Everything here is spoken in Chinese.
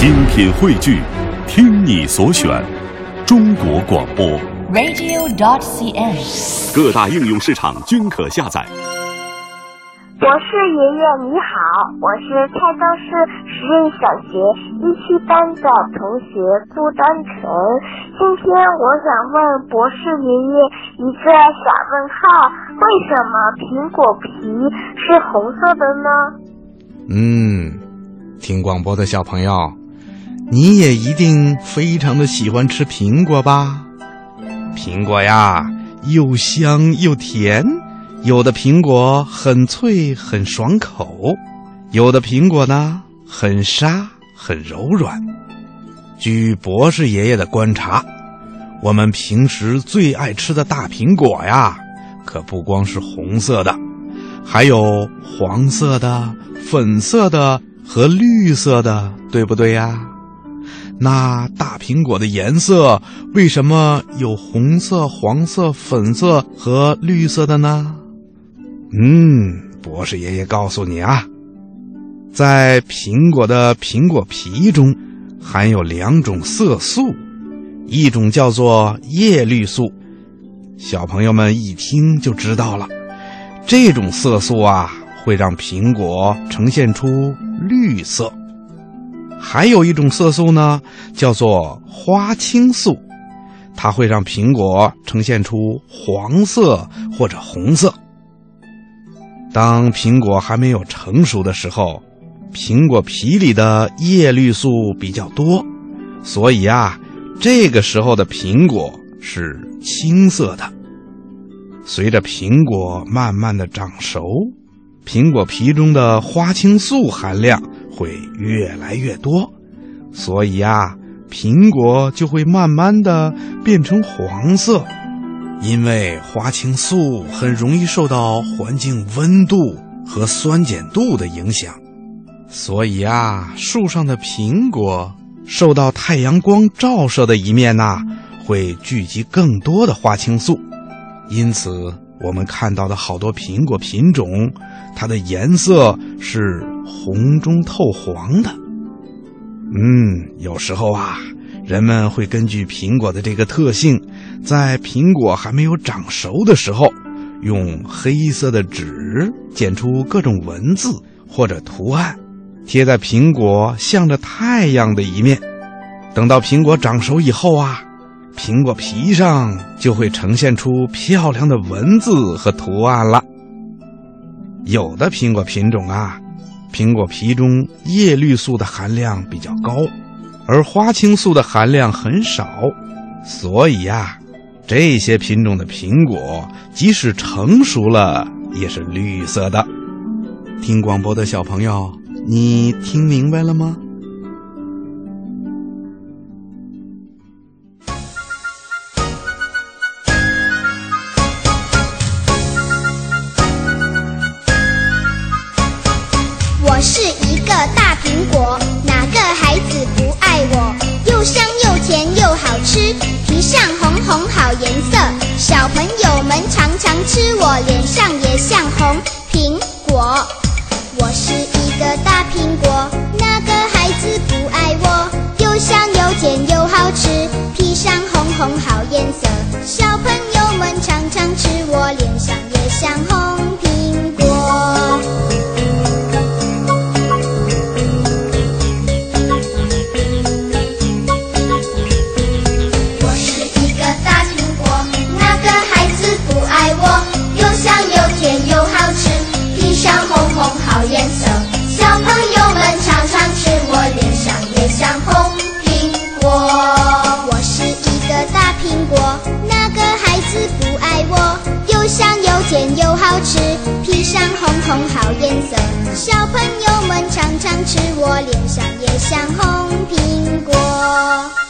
精品汇聚，听你所选，中国广播。radio.dot.cn，。各大应用市场均可下载。博士爷爷你好，我是泰州市实验小学一七班的同学朱丹晨。今天我想问博士爷爷一个小问号：为什么苹果皮是红色的呢？嗯，听广播的小朋友，你也一定非常的喜欢吃苹果吧？苹果呀，又香又甜。有的苹果很脆很爽口，有的苹果呢很沙很柔软。据博士爷爷的观察，我们平时最爱吃的大苹果呀，可不光是红色的，还有黄色的、粉色的和绿色的，对不对呀？那大苹果的颜色为什么有红色、黄色、粉色和绿色的呢？嗯，博士爷爷告诉你啊，在苹果的苹果皮中含有两种色素，一种叫做叶绿素，小朋友们一听就知道了，这种色素啊会让苹果呈现出绿色；还有一种色素呢，叫做花青素，它会让苹果呈现出黄色或者红色。当苹果还没有成熟的时候，苹果皮里的叶绿素比较多，所以啊，这个时候的苹果是青色的。随着苹果慢慢的长熟，苹果皮中的花青素含量会越来越多，所以啊，苹果就会慢慢的变成黄色。因为花青素很容易受到环境温度和酸碱度的影响，所以啊，树上的苹果受到太阳光照射的一面呐、会聚集更多的花青素。因此，我们看到的好多苹果品种，它的颜色是红中透黄的。嗯，有时候啊。人们会根据苹果的这个特性，在苹果还没有长熟的时候，用黑色的纸剪出各种文字或者图案，贴在苹果向着太阳的一面。等到苹果长熟以后啊，苹果皮上就会呈现出漂亮的文字和图案了。有的苹果品种啊，苹果皮中叶绿素的含量比较高。而花青素的含量很少，所以呀，这些品种的苹果即使成熟了也是绿色的。听广播的小朋友，你听明白了吗？小朋友们常常吃，我脸上也像红。甜又好吃披上红红好颜色小朋友们常常吃我脸上也像红苹果。